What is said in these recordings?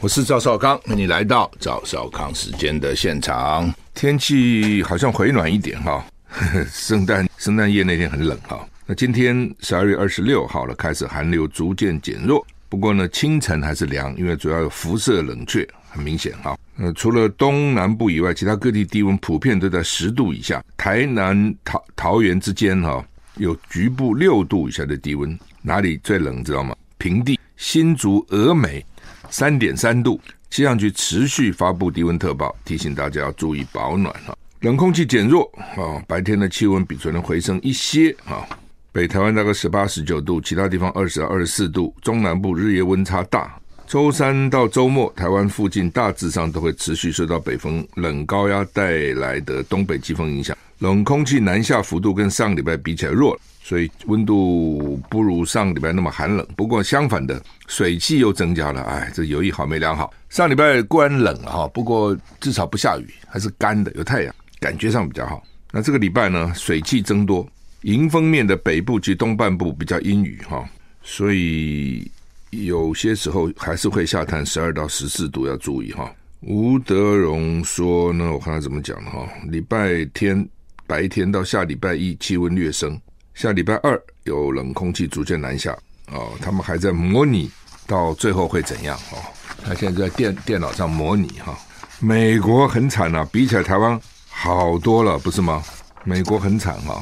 我是赵少康，欢迎你来到赵少康时间的现场。天气好像回暖一点哈。圣诞圣诞夜那天很冷哈，那今天十二月二十六号了，开始寒流逐渐减弱，不过呢清晨还是凉，因为主要有辐射冷却，很明显哈。呃，除了东南部以外，其他各地低温普遍都在十度以下，台南桃桃园之间哈有局部六度以下的低温，哪里最冷知道吗？平地新竹峨眉三点三度，气象局持续发布低温特报，提醒大家要注意保暖哈。冷空气减弱啊，白天的气温比昨天回升一些啊。北台湾大概十八、十九度，其他地方二十到二十四度。中南部日夜温差大。周三到周末，台湾附近大致上都会持续受到北风冷高压带来的东北季风影响，冷空气南下幅度跟上礼拜比起来弱了，所以温度不如上礼拜那么寒冷。不过相反的，水汽又增加了，哎，这有一好没两好。上礼拜固然冷了哈，不过至少不下雨，还是干的，有太阳。感觉上比较好。那这个礼拜呢，水汽增多，迎风面的北部及东半部比较阴雨哈，所以有些时候还是会下探十二到十四度，要注意哈。吴德荣说呢，我看他怎么讲的哈。礼拜天白天到下礼拜一气温略升，下礼拜二有冷空气逐渐南下哦。他们还在模拟到最后会怎样哦？他现在在电电脑上模拟哈。美国很惨啊，比起来台湾。好多了，不是吗？美国很惨哈，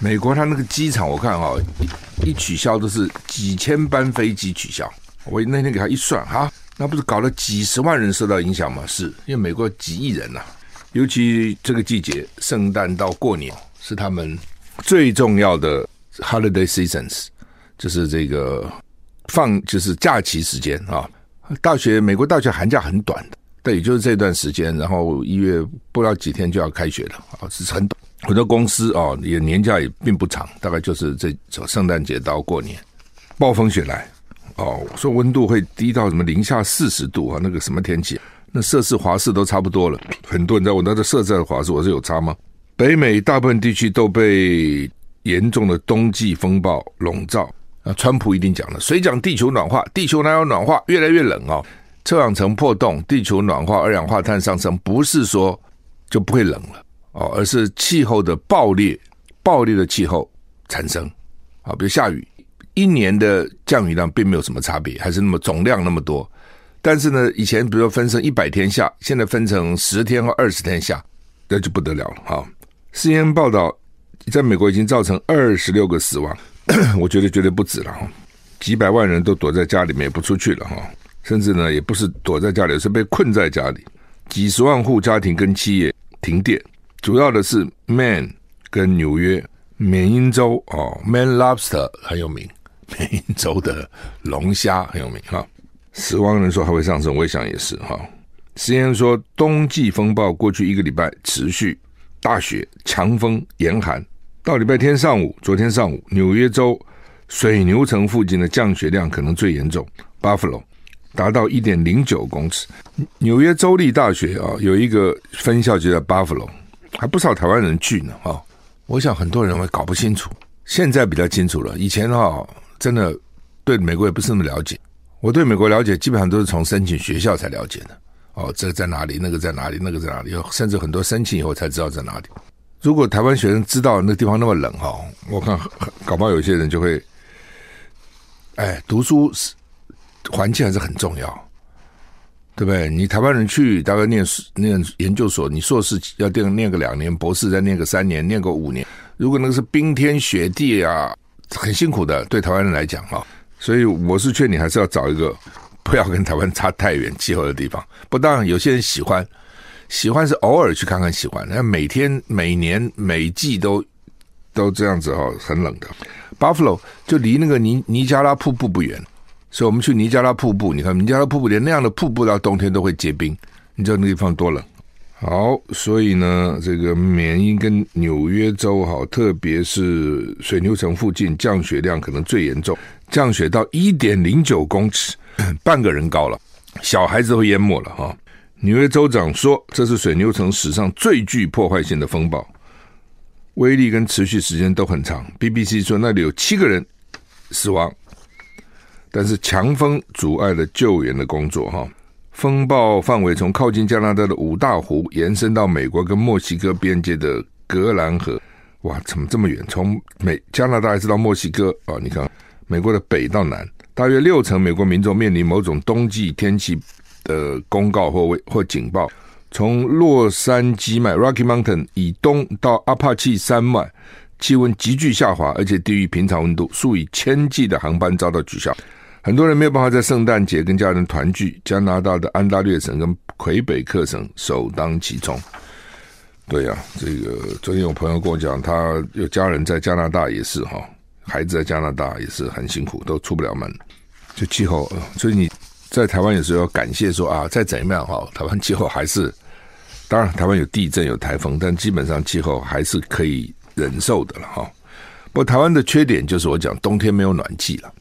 美国它那个机场，我看哈，一一取消都是几千班飞机取消。我那天给他一算哈，那不是搞了几十万人受到影响吗？是因为美国几亿人呐，尤其这个季节，圣诞到过年是他们最重要的 holiday seasons，就是这个放就是假期时间啊。大学美国大学寒假很短的。对，也就是这段时间，然后一月不知道几天就要开学了啊，是很短很多公司啊，也年假也并不长，大概就是这从圣诞节到过年，暴风雪来哦，说温度会低到什么零下四十度啊，那个什么天气，那摄氏华氏都差不多了，很多人知道我那个摄氏的华氏我是有差吗？北美大部分地区都被严重的冬季风暴笼罩啊，川普一定讲了，谁讲地球暖化？地球哪有暖化？越来越冷啊！臭氧层破洞，地球暖化，二氧化碳上升，不是说就不会冷了哦，而是气候的暴烈，暴烈的气候产生啊，比如下雨，一年的降雨量并没有什么差别，还是那么总量那么多，但是呢，以前比如说分成一百天下，现在分成十天或二十天下，那就不得了了哈。CNN 报道，在美国已经造成二十六个死亡，我觉得绝对不止了哈，几百万人都躲在家里面也不出去了哈。甚至呢，也不是躲在家里，是被困在家里。几十万户家庭跟企业停电，主要的是 Man 跟纽约缅因州哦，Man Lobster 很有名，缅因州的龙虾很有名哈。死亡人数还会上升，我也想也是哈。实验说，冬季风暴过去一个礼拜持续大雪、强风、严寒，到礼拜天上午，昨天上午，纽约州水牛城附近的降雪量可能最严重，Buffalo。达到一点零九公尺。纽约州立大学啊，有一个分校就在 Buffalo，还不少台湾人去呢啊。我想很多人会搞不清楚，现在比较清楚了。以前哈，真的对美国也不是那么了解。我对美国了解，基本上都是从申请学校才了解的。哦，这在哪里？那个在哪里？那个在哪里？甚至很多申请以后才知道在哪里。如果台湾学生知道那个地方那么冷哈，我看搞不好有些人就会，哎，读书是。环境还是很重要，对不对？你台湾人去大概念念研究所，你硕士要念念个两年，博士再念个三年，念个五年。如果那个是冰天雪地啊，很辛苦的，对台湾人来讲哈。所以我是劝你还是要找一个不要跟台湾差太远气候的地方。不当然有些人喜欢，喜欢是偶尔去看看喜欢，那每天、每年、每季都都这样子哈，很冷的。Buffalo 就离那个尼尼加拉瀑布不远。所以我们去尼加拉瀑布，你看尼加拉瀑布连那样的瀑布到冬天都会结冰，你知道那地方多冷？好，所以呢，这个缅因跟纽约州好，特别是水牛城附近降雪量可能最严重，降雪到一点零九公尺，半个人高了，小孩子都淹没了哈。纽约州长说，这是水牛城史上最具破坏性的风暴，威力跟持续时间都很长。BBC 说那里有七个人死亡，但是强风阻碍了救援的工作哈。风暴范围从靠近加拿大的五大湖延伸到美国跟墨西哥边界的格兰河，哇，怎么这么远？从美加拿大一直到墨西哥啊！你看，美国的北到南，大约六成美国民众面临某种冬季天气的公告或或警报。从洛杉矶脉 （Rocky Mountain） 以东到阿帕契山脉，气温急剧下滑，而且低于平常温度，数以千计的航班遭到取消。很多人没有办法在圣诞节跟家人团聚，加拿大的安大略省跟魁北克省首当其冲。对呀、这个昨天有朋友跟我讲，他有家人在加拿大也是哈，孩子在加拿大也是很辛苦，都出不了门。就气候，所以你在台湾有时候要感谢说啊，再怎么样哈，台湾气候还是，当然台湾有地震有台风，但基本上气候还是可以忍受的了哈。不过台湾的缺点就是我讲冬天没有暖气了。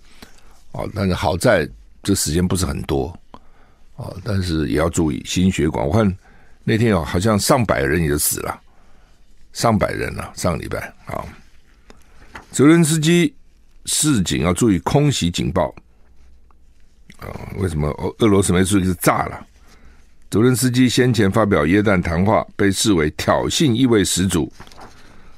哦，但是好在这时间不是很多，哦，但是也要注意心血管。我看那天有好像上百人也就死了，上百人了，上个礼拜啊。泽伦斯基市警要注意空袭警报啊！为什么俄俄罗斯没注意是炸了？泽伦斯基先前发表耶诞谈话，被视为挑衅意味十足。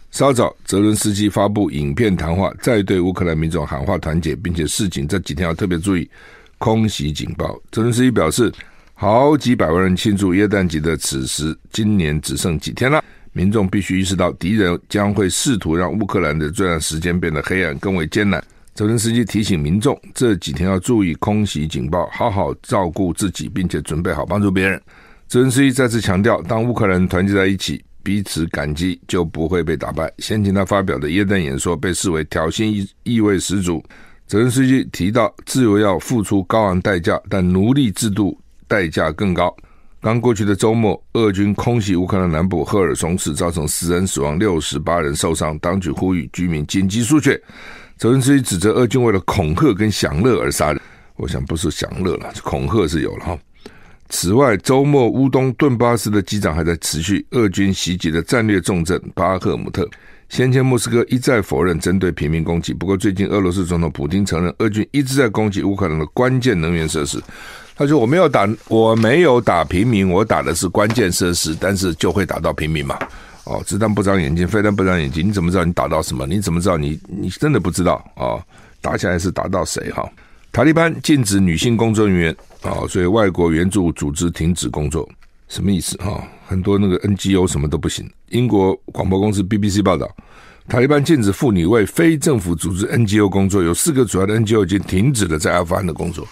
稍早，泽伦斯基发布影片谈话，再对乌克兰民众喊话团结，并且示警这几天要特别注意空袭警报。泽伦斯基表示，好几百万人庆祝耶诞节的此时，今年只剩几天了，民众必须意识到敌人将会试图让乌克兰的这段时间变得黑暗更为艰难。泽伦斯基提醒民众，这几天要注意空袭警报，好好照顾自己，并且准备好帮助别人。泽伦斯基再次强调，当乌克兰团结在一起。彼此感激，就不会被打败。先前他发表的耶诞演说被视为挑衅意意味十足。泽连斯基提到，自由要付出高昂代价，但奴隶制度代价更高。刚过去的周末，俄军空袭乌克兰南部赫尔松市，造成十人死亡、六十八人受伤。当局呼吁居民紧急疏散。泽连斯基指责俄军为了恐吓跟享乐而杀人。我想不是享乐了，恐吓是有了哈。此外，周末乌东顿巴斯的机长还在持续，俄军袭击的战略重镇巴赫姆特。先前莫斯科一再否认针对平民攻击，不过最近俄罗斯总统普京承认，俄军一直在攻击乌克兰的关键能源设施。他说：“我没有打，我没有打平民，我打的是关键设施，但是就会打到平民嘛。”哦，子弹不长眼睛，飞弹不长眼睛，你怎么知道你打到什么？你怎么知道你你真的不知道啊、打起来是打到谁哈？塔利班禁止女性工作人员啊，所以外国援助组织停止工作，什么意思哈？很多那个 NGO 什么都不行。英国广播公司 BBC 报道，塔利班禁止妇女为非政府组织 NGO 工作，有四个主要的 NGO 已经停止了在阿富汗的工作。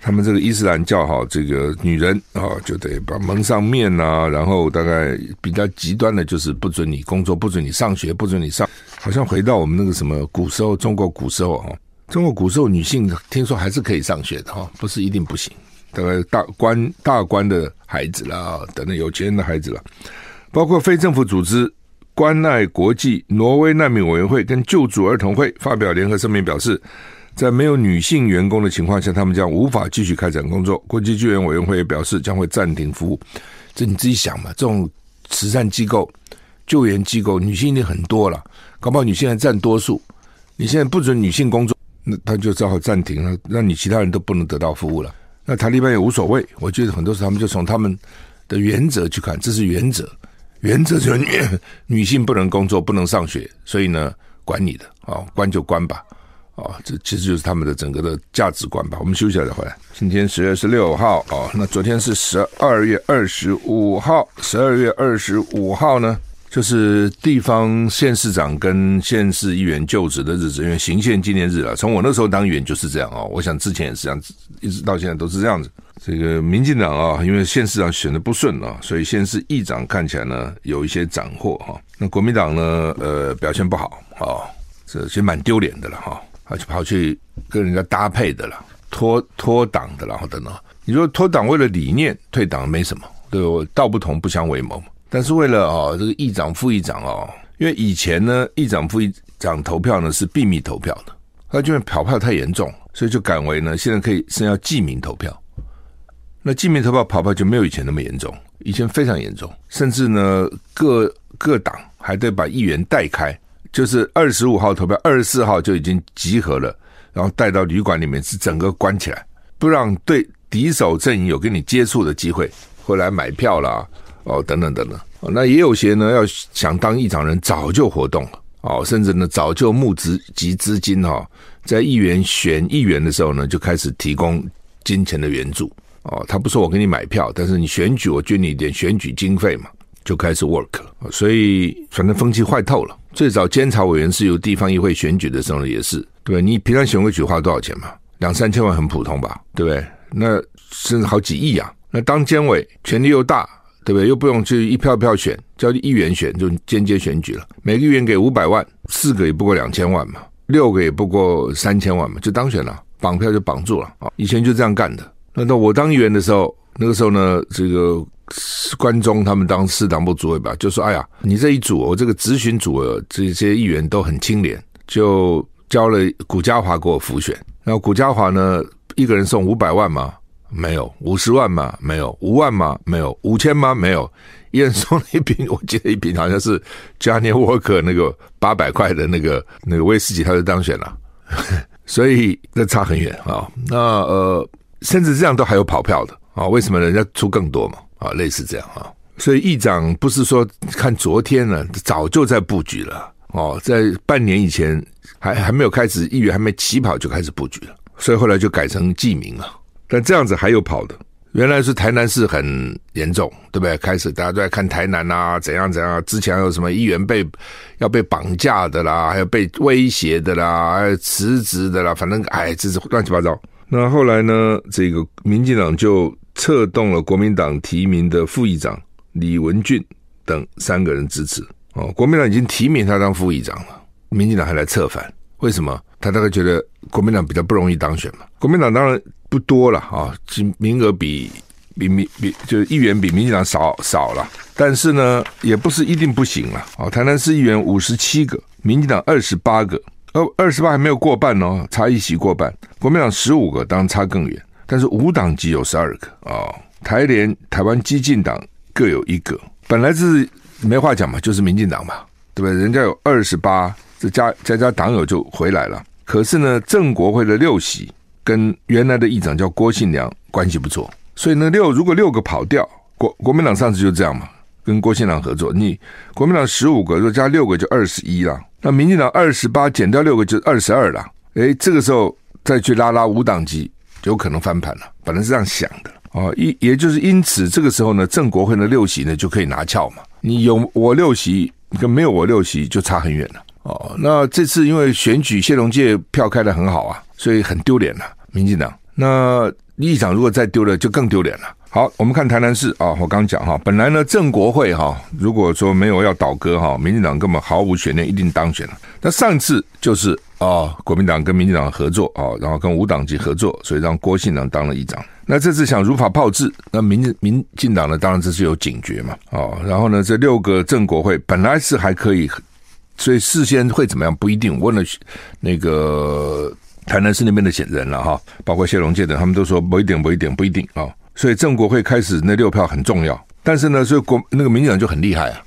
他们这个伊斯兰教哈，这个女人啊就得把蒙上面呐，然后大概比较极端的就是不准你工作，不准你上学，不准你上，好像回到我们那个什么古时候，中国古时候哈。中国古时候女性听说还是可以上学的哈，不是一定不行。大概大官大官的孩子啦，等等有钱人的孩子啦，包括非政府组织关爱国际、挪威难民委员会跟救助儿童会发表联合声明，表示在没有女性员工的情况下，他们将无法继续开展工作。国际救援委员会也表示将会暂停服务。这你自己想嘛，这种慈善机构、救援机构，女性已经很多了，搞不好女性还占多数。你现在不准女性工作。那他就只好暂停了，让你其他人都不能得到服务了。那塔利班也无所谓，我觉得很多时候他们就从他们的原则去看，这是原则，原则就是女女性不能工作，不能上学，所以呢，管你的啊，关就关吧，啊，这其实就是他们的整个的价值观吧。我们休息一下再回来。今天十月十六号啊，那昨天是十二月二十五号，十二月二十五号呢？就是地方县市长跟县市议员就职的日子，因为行宪纪念日了。从我那时候当议员就是这样哦，我想之前也是这样子，一直到现在都是这样子。这个民进党啊，因为县市长选的不顺啊，所以县市议长看起来呢有一些斩获哈。那国民党呢，呃，表现不好啊，这其实蛮丢脸的了哈，而且跑去跟人家搭配的了。脱脱党的，然后等等。你说脱党为了理念退党没什么，对我道不同不相为谋。但是为了哦这个议长副议长哦，因为以前呢议长副议长投票呢是秘密投票的，他觉得跑票太严重，所以就改为呢现在可以是要记名投票。那记名投票跑票就没有以前那么严重，以前非常严重，甚至呢各各党还得把议员带开，就是二十五号投票，二十四号就已经集合了，然后带到旅馆里面是整个关起来，不让对敌手阵营有跟你接触的机会，后来买票啦，哦等等等等，那也有些呢要想当议长人早就活动了，哦甚至呢早就募资集资金哈，在议员选议员的时候呢就开始提供金钱的援助，哦他不说我给你买票，但是你选举我捐你一点选举经费嘛。就开始 work 了，所以反正风气坏透了。最早监察委员是由地方议会选举的时候，也是对吧？你平常选举花多少钱嘛？两三千万很普通吧，对不对？那甚至好几亿啊！那当监委权力又大，对不对？又不用去一票一票选，叫议员选就间接选举了。每个议员给五百万，四个也不过两千万嘛，六个也不过三千万嘛，就当选了，绑票就绑住了啊！以前就这样干的。那到我当议员的时候，那个时候呢，这个。关中他们当市党部主委吧，就说：“哎呀，你这一组，我这个咨询组这些议员都很清廉，就交了古家华给我辅选。然后古家华呢，一个人送五百万吗？没有，五十万吗？没有，五万吗？没有，五千吗？没有，一人送了一瓶，我记得一瓶好像是加尼沃克那个八百块的那个那个威士忌，他就当选了。所以那差很远啊。那呃，甚至这样都还有跑票的啊？为什么人家出更多嘛？”啊，类似这样啊，所以议长不是说看昨天呢，早就在布局了哦，在半年以前还还没有开始，议员还没起跑就开始布局了，所以后来就改成记名了。但这样子还有跑的，原来是台南市很严重，对不对？开始大家都在看台南啊，怎样怎样，之前有什么议员被要被绑架的啦，还有被威胁的啦，还有辞职的啦，反正哎，这是乱七八糟。那后来呢，这个民进党就。策动了国民党提名的副议长李文俊等三个人支持哦，国民党已经提名他当副议长了，民进党还来策反，为什么？他大概觉得国民党比较不容易当选嘛。国民党当然不多了啊，名额比比民比就是议员比民进党少少了，但是呢，也不是一定不行了啊。台南市议员五十七个，民进党二十八个，呃，二十八还没有过半哦，差一席过半，国民党十五个，当然差更远。但是无党籍有十二个啊、哦，台联、台湾激进党各有一个，本来是没话讲嘛，就是民进党嘛，对不对？人家有二十八，这加加加党友就回来了。可是呢，郑国会的六席跟原来的议长叫郭信良关系不错，所以呢，六如果六个跑掉，国国民党上次就这样嘛，跟郭信良合作，你国民党十五个，如果加六个就二十一了，那民进党二十八减掉六个就二十二了。诶，这个时候再去拉拉无党籍。有可能翻盘了，本来是这样想的哦，一也就是因此，这个时候呢，郑国会的六席呢就可以拿翘嘛。你有我六席跟没有我六席就差很远了哦。那这次因为选举谢龙介票开的很好啊，所以很丢脸了，民进党。那议长如果再丢了，就更丢脸了。好，我们看台南市啊，我刚讲哈，本来呢正国会哈，如果说没有要倒戈哈，民进党根本毫无悬念，一定当选了。那上次就是。哦，国民党跟民进党合作哦，然后跟无党籍合作，所以让郭信良当了议长。那这次想如法炮制，那民民进党呢，当然这是有警觉嘛。哦，然后呢，这六个正国会本来是还可以，所以事先会怎么样不一定。问了那个台南市那边的选人了哈，包括谢龙介等，他们都说不一定，不一定，不一定啊。所以正国会开始那六票很重要，但是呢，所以国那个民进党就很厉害啊。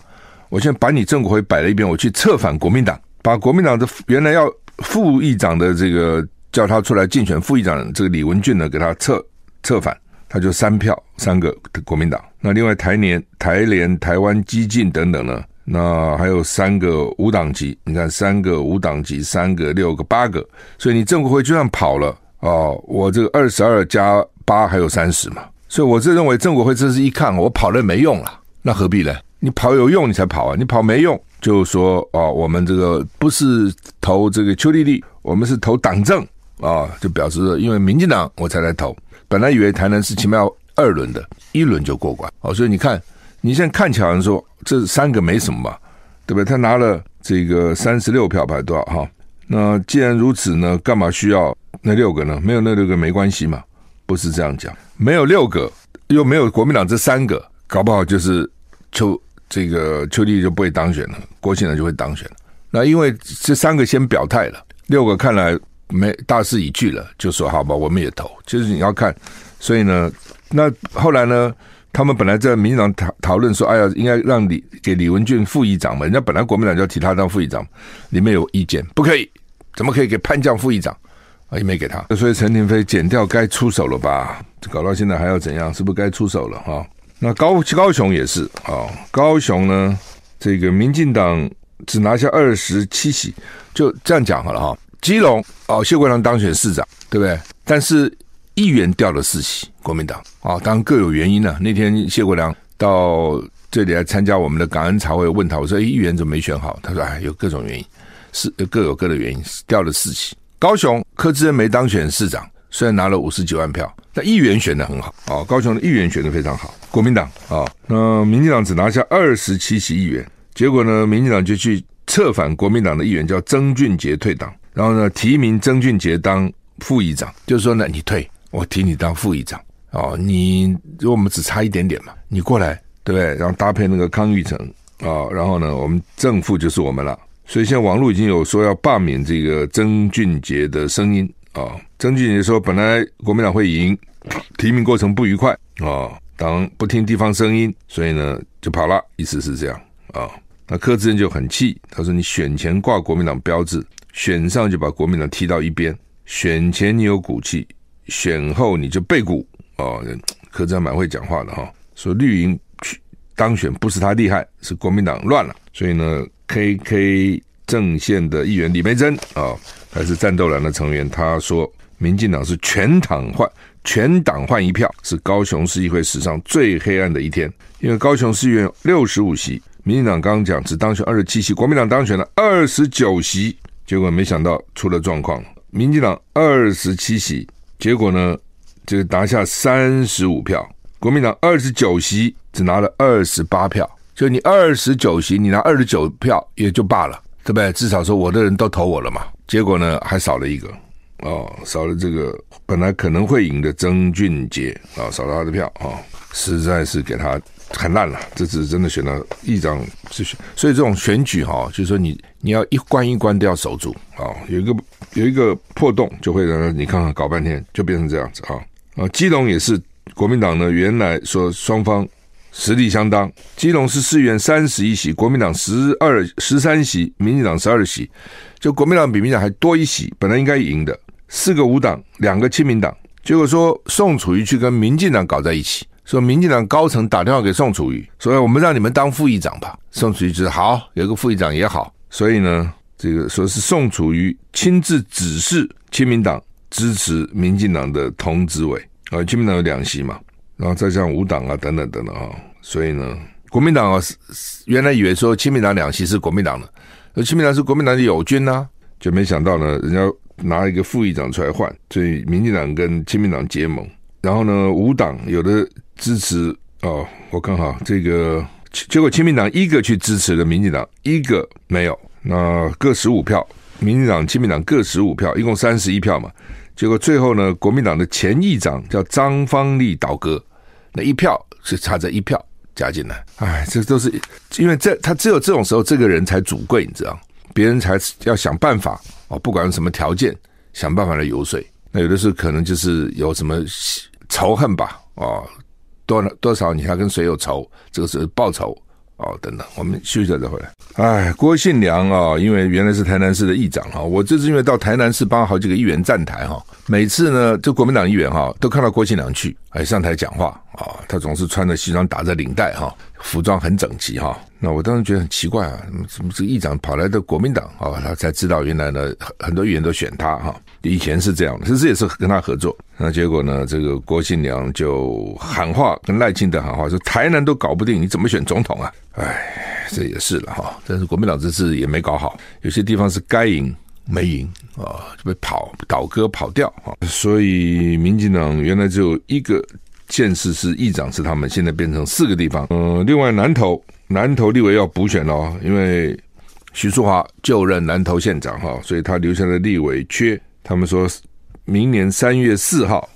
我现在把你正国会摆了一边，我去策反国民党，把国民党的原来要。副议长的这个叫他出来竞选副议长，这个李文俊呢，给他策策反，他就三票，三个国民党。那另外台联、台联、台湾激进等等呢，那还有三个无党籍。你看，三个无党籍，三个、六个、八个，所以你正国会就算跑了哦，我这个二十二加八还有三十嘛。所以我是认为郑国会这是一看我跑了没用了，那何必呢？你跑有用你才跑啊，你跑没用。就说哦，我们这个不是投这个邱丽丽，我们是投党政啊，就表示因为民进党我才来投。本来以为台南是起码要二轮的，一轮就过关哦。所以你看，你现在看起来说这三个没什么嘛，对不对？他拿了这个三十六票，排多少哈？那既然如此呢，干嘛需要那六个呢？没有那六个没关系嘛？不是这样讲，没有六个，又没有国民党这三个，搞不好就是邱这个邱丽就不会当选了，郭庆良就会当选了。那因为这三个先表态了，六个看来没大势已去了，就说好吧，我们也投。其实你要看，所以呢，那后来呢？他们本来在民进党讨讨论说，哎呀，应该让李给李文俊副议长嘛？人家本来国民党就要提他当副议长，里面有意见，不可以，怎么可以给潘将副议长？啊，也没给他。所以陈亭妃检调该出手了吧？搞到现在还要怎样？是不是该出手了？哈，那高高雄也是啊，高雄呢，这个民进党只拿下二十七席，就这样讲好了哈。基隆哦，谢国梁当选市长，对不对？但是。议员掉了四席，国民党啊，当然各有原因了、那天谢国梁到这里来参加我们的感恩茶会，问他我说：“议员怎么没选好？”他说：“哎，有各种原因，是各有各的原因，掉了四席。”高雄柯志恩没当选市长，虽然拿了五十几万票，但议员选得很好啊。高雄的议员选得非常好，国民党啊，那民进党只拿下二十七席议员，结果呢，民进党就去策反国民党的议员，叫曾俊杰退党，然后呢，提名曾俊杰当副议长，就是说呢，你退。我提你当副议长哦，你我们只差一点点嘛，你过来对不对？然后搭配那个康裕成啊、然后呢，我们正副就是我们了。所以现在网络已经有说要罢免这个曾俊杰的声音啊、曾俊杰说，本来国民党会赢，提名过程不愉快啊、党不听地方声音，所以呢就跑了，意思是这样啊、那柯志恩就很气，他说：“你选前挂国民党标志，选上就把国民党踢到一边，选前你有骨气。”选后你就背骨哦，柯志恩蛮会讲话的哈。说绿营当选不是他厉害，是国民党乱了。所以呢，KK 阵线的议员李梅珍啊，还是战斗蓝的成员，他说民进党是全党换全党换一票，是高雄市议会史上最黑暗的一天。因为高雄市议员六十五席，民进党刚刚讲只当选二十七席，国民党当选了二十九席，结果没想到出了状况，民进党二十七席。结果呢，就拿下三十五票，国民党二十九席只拿了二十八票。就你二十九席，你拿二十九票也就罢了，对不对？至少说我的人都投我了嘛。结果呢，还少了一个哦，少了这个本来可能会赢的曾俊杰啊、少了他的票啊、哦，实在是给他很烂了。这次真的选到议长是选，所以这种选举哈、哦，就是说你你要一关一关都要守住啊、哦，有一个。有一个破洞，就会让你看看搞半天，就变成这样子啊啊！基隆也是国民党呢，原来说双方实力相当，基隆市市议员三十一席，国民党十二十三席，民进党十二席，就国民党比民进党还多一席，本来应该赢的，四个无党，两个亲民党，结果说宋楚瑜去跟民进党搞在一起，说民进党高层打电话给宋楚瑜，说我们让你们当副议长吧，宋楚瑜就说好，有个副议长也好，所以呢。这个说是宋楚瑜亲自指示亲民党支持民进党的童子伟啊，国民党有两席嘛，然后再像五党啊等等等等啊，所以呢，国民党啊原来以为说亲民党两席是国民党的，而亲民党是国民党的友军呐、啊，就没想到呢，人家拿一个副议长出来换，所以民进党跟亲民党结盟，然后呢，五党有的支持哦，我看哈这个结果亲民党一个去支持了民进党，一个没有。那各十五票，民进党、亲民党各十五票，一共三十一票嘛。结果最后呢，国民党的前议长叫张方立倒戈，那一票是差这一票加进来。哎，这都是因为这他只有这种时候，这个人才主贵，你知道？别人才要想办法哦，不管什么条件，想办法来游说。那有的时候可能就是有什么仇恨吧，哦，多多少你还跟谁有仇，这个是报仇。哦，等等，我们休息一下再回来。哎，郭信良啊，因为原来是台南市的议长哈，我这次因为到台南市帮好几个议员站台哈，每次呢，这国民党议员哈都看到郭信良去，哎，上台讲话啊，他总是穿着西装打着领带哈，服装很整齐哈。那我当时觉得很奇怪啊，怎么这个议长跑来的国民党啊？他才知道原来呢，很多议员都选他哈。以前是这样的，其实也是跟他合作。那结果呢，这个郭信良就喊话，跟赖清德喊话说：“台南都搞不定，你怎么选总统啊？”哎，这也是了哈。但是国民党这次也没搞好，有些地方是该赢没赢啊，就被跑倒戈跑掉啊。所以民进党原来只有一个县市是议长是他们，现在变成四个地方。嗯，另外南投南投立委要补选哦，因为徐淑华就任南投县长哈，所以他留下的立委缺，他们说明年三月四号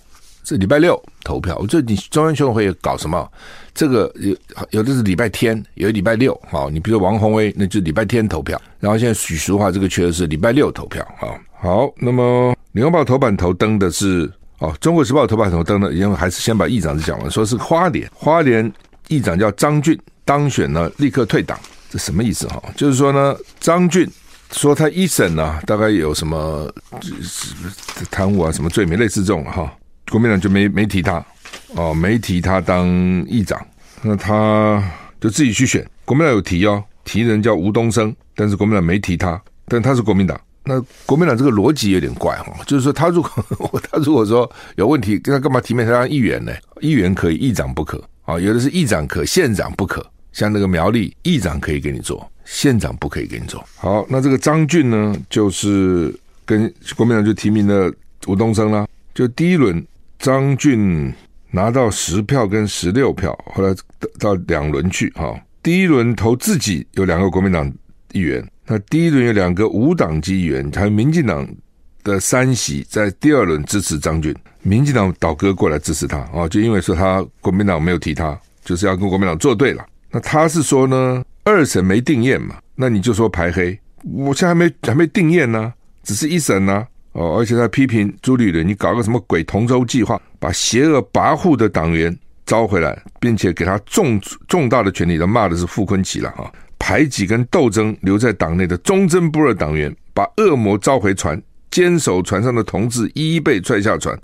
是礼拜六投票。这你中央选委会搞什么？这个有有的是礼拜天，有礼拜六哈。你比如说王鸿薇，那就礼拜天投票。然后现在许淑华这个缺的是礼拜六投票哈。好，那么联合报头版头登的是哦，中国时报头版头登的，因为还是先把议长讲完，说是花莲花莲议长叫张俊当选了，立刻退党。这什么意思哈？就是说呢，张俊说他一审呢，大概有什么贪污啊，什么罪名类似这种哈，国民党就没没提他哦，没提他当议长，那他就自己去选。国民党有提哦，提人叫吴东升，但是国民党没提他，但他是国民党。那国民党这个逻辑有点怪哈，就是说他如果 他如果说有问题，他干嘛提名他当议员呢？议员可以，议长不可啊，有的是议长可，县长不可。像那个苗栗议长可以给你做，县长不可以给你做。好，那这个张俊呢，就是跟国民党就提名了吴东升啦。就第一轮，张俊拿到十票跟十六票，后来到两轮去哈。第一轮投自己有两个国民党议员，那第一轮有两个无党籍议员，还有民进党的三席在第二轮支持张俊，民进党倒戈过来支持他啊，就因为说他国民党没有提他，就是要跟国民党作对了。那他是说呢，二审没定验嘛，那你就说排黑，我现在还没还没定验呢，只是一审呢，哦，而且他批评朱立伦，你搞个什么鬼同舟计划，把邪恶跋扈的党员招回来，并且给他重重大的权力，他骂的是傅昆奇了哈，排挤跟斗争留在党内的忠贞不二党员，把恶魔召回船，坚守船上的同志一一被踹下船，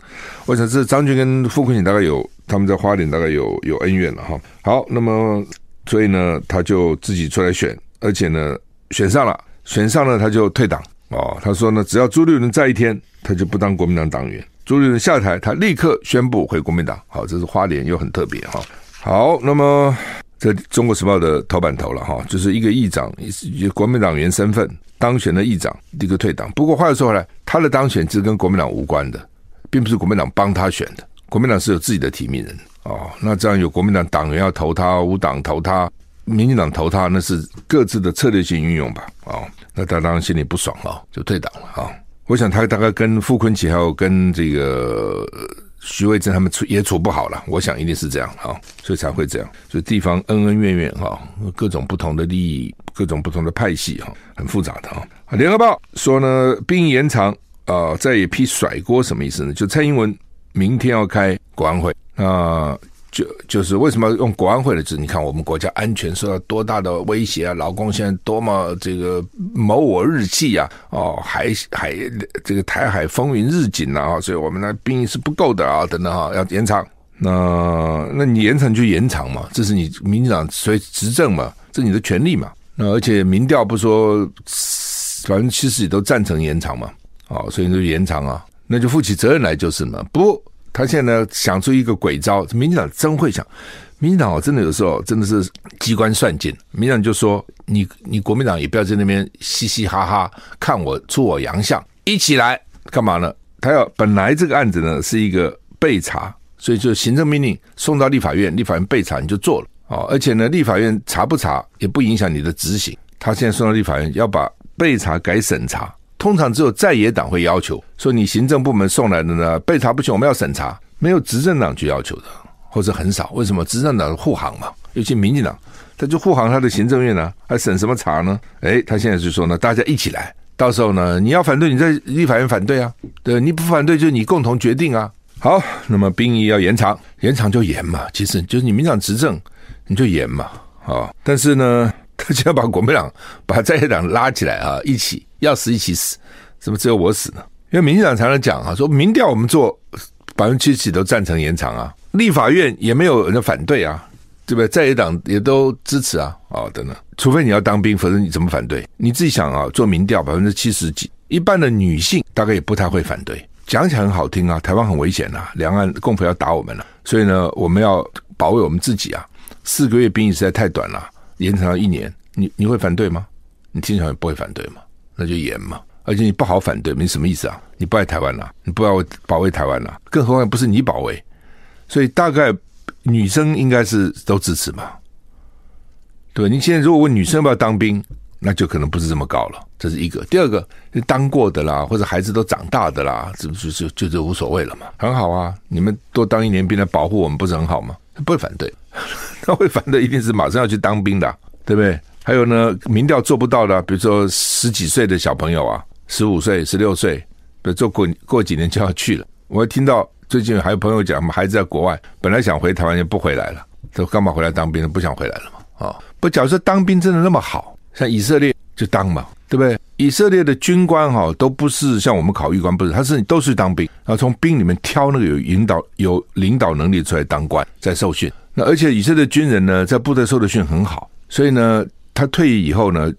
我想这是张俊跟傅崐萁大概有他们在花莲大概有有恩怨了哈，好，那么。所以呢，他就自己出来选，而且呢，选上了，选上了他就退党哦。他说呢，只要朱立伦在一天，他就不当国民党党员。朱立伦下台，他立刻宣布回国民党。好，这是花莲又很特别哈。好，那么这《中国时报》的头版头了哈，就是一个议长以国民党员身份当选的议长立刻退党。不过话又说回来，他的当选是跟国民党无关的，并不是国民党帮他选的，国民党是有自己的提名人。哦，那这样有国民党党员要投他，无党投他，民进党投他，那是各自的策略性运用吧？哦，那他当然心里不爽了，就退党了啊、我想他大概跟傅崐萁还有跟这个徐慧珍他们处也处不好了，我想一定是这样啊、所以才会这样。所以地方恩恩怨怨哈，各种不同的利益，各种不同的派系哈，很复杂的啊。联合报说呢，兵延长啊，再一批甩锅什么意思呢？就蔡英文明天要开国安会。那，就就是为什么用国安会的字？你看我们国家安全受到多大的威胁啊！老公现在多么这个谋我日期啊！哦，海海这个台海风云日紧啊！所以我们的兵役是不够的啊！等等哈，要延长。那那你延长就延长嘛，这是你民进党所以执政嘛，这是你的权利嘛。那而且民调不说百分之七十也都赞成延长嘛。哦，所以你就延长啊，那就负起责任来就是嘛。不。他现在呢，想出一个鬼招，民进党真会想，民进党真的有时候真的是机关算尽。民进党就说：“你你国民党也不要在那边嘻嘻哈哈，看我出我洋相，一起来干嘛呢？”他要本来这个案子呢是一个备查，所以就行政命令送到立法院，立法院备查你就做了哦。而且呢，立法院查不查也不影响你的执行。他现在送到立法院要把备查改审查。通常只有在野党会要求说，你行政部门送来的呢，备查不行，我们要审查。没有执政党去要求的，或者很少。为什么？执政党护航嘛，尤其民进党，他就护航他的行政院呢，还审什么查呢？诶，他现在就说呢，大家一起来，到时候呢，你要反对，你在立法院反对啊，对，你不反对就你共同决定啊。好，那么兵役要延长，延长就延嘛，其实就是你民进党执政，你就延嘛，啊，但是呢。他 就要把国民党、把在野党拉起来啊，一起要死一起死，怎么只有我死呢？因为民进党常常讲啊，说民调我们做百分之七十都赞成延长啊，立法院也没有人反对啊，对不对？在野党也都支持啊，啊等等，除非你要当兵，否则你怎么反对？你自己想啊，做民调百分之七十几，一般的女性大概也不太会反对。讲起来很好听啊，台湾很危险啊，两岸共匪要打我们了，所以呢，我们要保卫我们自己啊，四个月兵役实在太短了。延长到一年，你你会反对吗？你经常也不会反对嘛，那就延嘛。而且你不好反对，你什么意思啊？你不爱台湾了、你不要保卫台湾了、更何况不是你保卫，所以大概女生应该是都支持嘛。对，你现在如果问女生要不要当兵，那就可能不是这么高了。这是一个。第二个，当过的啦，或者孩子都长大的啦，这不就就就就无所谓了嘛？很好啊，你们多当一年兵来保护我们，不是很好吗？不会反对，他会反对，一定是马上要去当兵的，对不对？还有呢，民调做不到的，比如说十几岁的小朋友啊，十五岁、十六岁，比如说过过几年就要去了。我听到最近还有朋友讲，孩子在国外，本来想回台湾，就不回来了，都干嘛回来当兵？不想回来了嘛？啊、不，假如说当兵真的那么好，像以色列就当嘛，对不对？以色列的军官哈都不是像我们考预官，不是，他是都是当兵，然后从兵里面挑那个有引导、有领导能力出来当官，在受训。那而且以色列军人呢，在部队受的训很好，所以呢。他退役以后呢，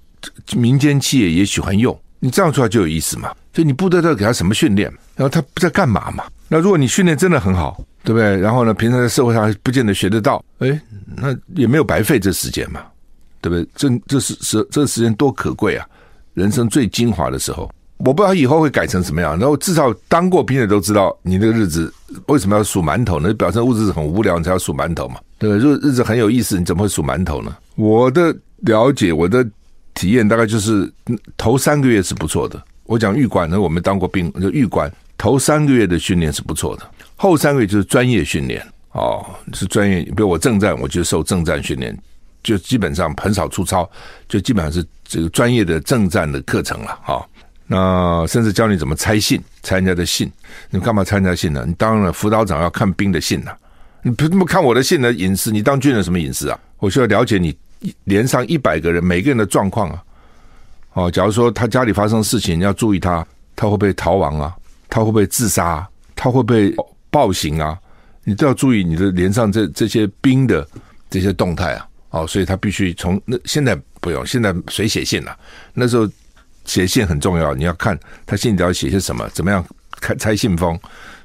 民间企业也喜欢用你这样出来就有意思嘛。就你部队都给他什么训练，然后他不在干嘛嘛。那如果你训练真的很好，对不对？然后呢，平常在社会上不见得学得到，哎，那也没有白费这时间嘛，对不对？这这是是这时间多可贵啊！人生最精华的时候，我不知道以后会改成什么样。然后至少当过兵的都知道，你那个日子为什么要数馒头呢？表示日子很无聊，你才要数馒头嘛，对不对？如果日子很有意思，你怎么会数馒头呢？我的。了解我的体验大概就是头三个月是不错的。我讲预官，那我们当过兵，就预官头三个月的训练是不错的。后三个月就是专业训练哦，是专业。比如我正战，我就受正战训练，就基本上很少出操，就基本上是这个专业的政战的课程了啊、那甚至教你怎么拆信，拆人家的信。你干嘛拆人家信呢？你当然辅导长要看兵的信呐、啊，你不这么看我的信的隐私？你当军人什么隐私啊？我需要了解你。连上一百个人，每个人的状况啊，哦，假如说他家里发生事情，你要注意他，他会不会逃亡啊？他会不会自杀啊？他会不会暴行啊？你都要注意你的连上这这些兵的这些动态啊，哦，所以他必须从那现在不用，现在谁写信了？那时候写信很重要，你要看他信里要写些什么，怎么样开拆信封，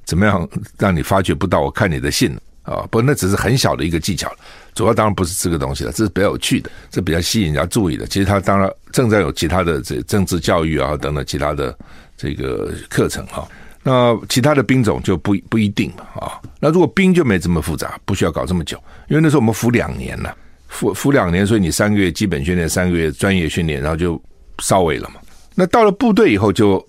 怎么样让你发觉不到我看你的信。啊，不那只是很小的一个技巧，主要当然不是这个东西了，这是比较有趣的，这比较吸引人家注意的。其实他当然正在有其他的这政治教育啊等等其他的这个课程哈。那其他的兵种就不不一定嘛啊。那如果兵就没这么复杂，不需要搞这么久，因为那时候我们服两年了，服服两年，所以你三个月基本训练，三个月专业训练，然后就稍微了嘛。那到了部队以后就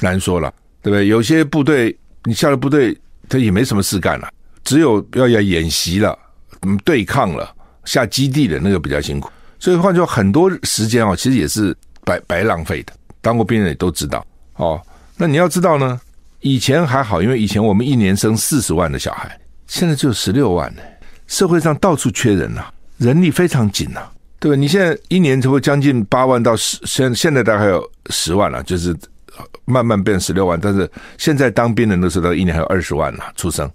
难说了，对不对？有些部队你下了部队，他也没什么事干了。只有要要演习了，嗯，对抗了，下基地的那个比较辛苦，所以换句话说，很多时间啊，其实也是白白浪费的。当过兵的也都知道哦。那你要知道呢，以前还好，因为以前我们一年生四十万的小孩，现在就十六万呢。社会上到处缺人呐、人力非常紧呐、啊，对吧？你现在一年就会将近八万到十，现现在大概有十万了，就是慢慢变十六万。但是现在当兵的那时候，一年还有二十万了出生。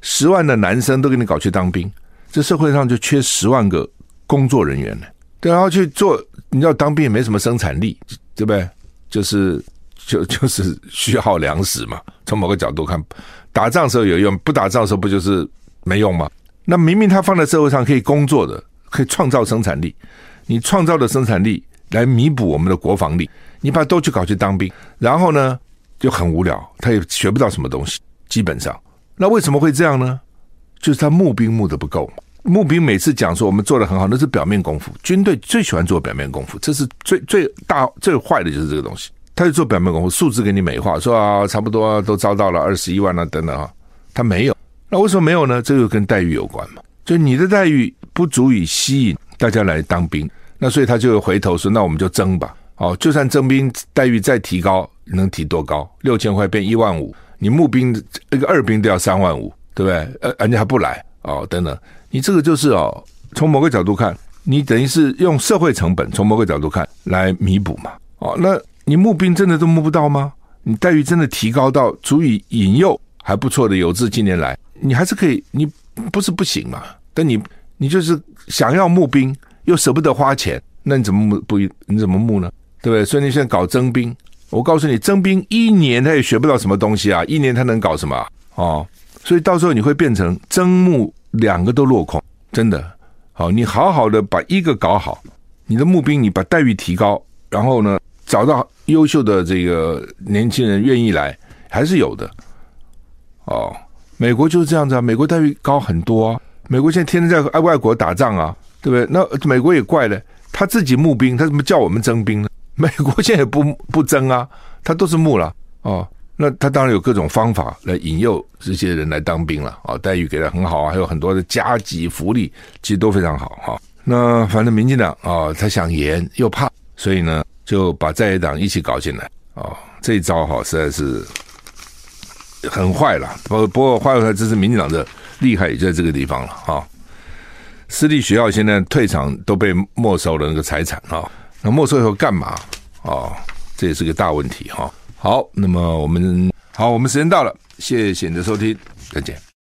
十万的男生都给你搞去当兵，这社会上就缺十万个工作人员呢。对，然后去做，你要当兵也没什么生产力，对不对？就是就 就是需要粮食嘛。从某个角度看，打仗的时候有用，不打仗的时候不就是没用吗？那明明他放在社会上可以工作的，可以创造生产力，你创造的生产力来弥补我们的国防力，你把都去搞去当兵，然后呢就很无聊，他也学不到什么东西，基本上。那为什么会这样呢？就是他募兵募的不够。募兵每次讲说我们做的很好，那是表面功夫。军队最喜欢做表面功夫，这是最最大最坏的就是这个东西。他就做表面功夫，数字给你美化，说啊差不多都招到了二十一万了等等啊，他没有。那为什么没有呢？这个跟待遇有关嘛。就你的待遇不足以吸引大家来当兵，那所以他就回头说，那我们就征吧。哦，就算征兵待遇再提高，能提多高？六千块变一万五。你募兵一个二兵都要三万五，对不对？呃，人家还不来哦，等等，你这个就是哦，从某个角度看，你等于是用社会成本，从某个角度看来弥补嘛。哦，那你募兵真的都募不到吗？你待遇真的提高到足以引诱还不错的有志青年来，你还是可以，你不是不行嘛？但你你就是想要募兵又舍不得花钱，那你怎么募不？你怎么募呢？对不对？所以你现在搞征兵。我告诉你，征兵一年他也学不到什么东西啊！一年他能搞什么哦？所以到时候你会变成征募两个都落空，真的。好，你好好的把一个搞好，你的募兵你把待遇提高，然后呢，找到优秀的这个年轻人愿意来，还是有的。哦，美国就是这样子啊，美国待遇高很多啊。美国现在天天在外国打仗啊，对不对？那美国也怪了。他自己募兵，他怎么叫我们征兵呢？美国现在也不不征啊，他都是募了哦。那他当然有各种方法来引诱这些人来当兵了啊，待遇给的很好啊，还有很多的加给福利，其实都非常好哈。那反正民进党啊，他想严又怕，所以呢就把在野党一起搞进来啊。这一招哈实在是很坏了。不不过话又说，这是民进党的厉害，也就在这个地方了哈。私立学校现在退场都被没收了那个财产啊，那没收以后干嘛啊？这也是个大问题哈。好，那么我们好，我们时间到了，谢谢你的收听，再见。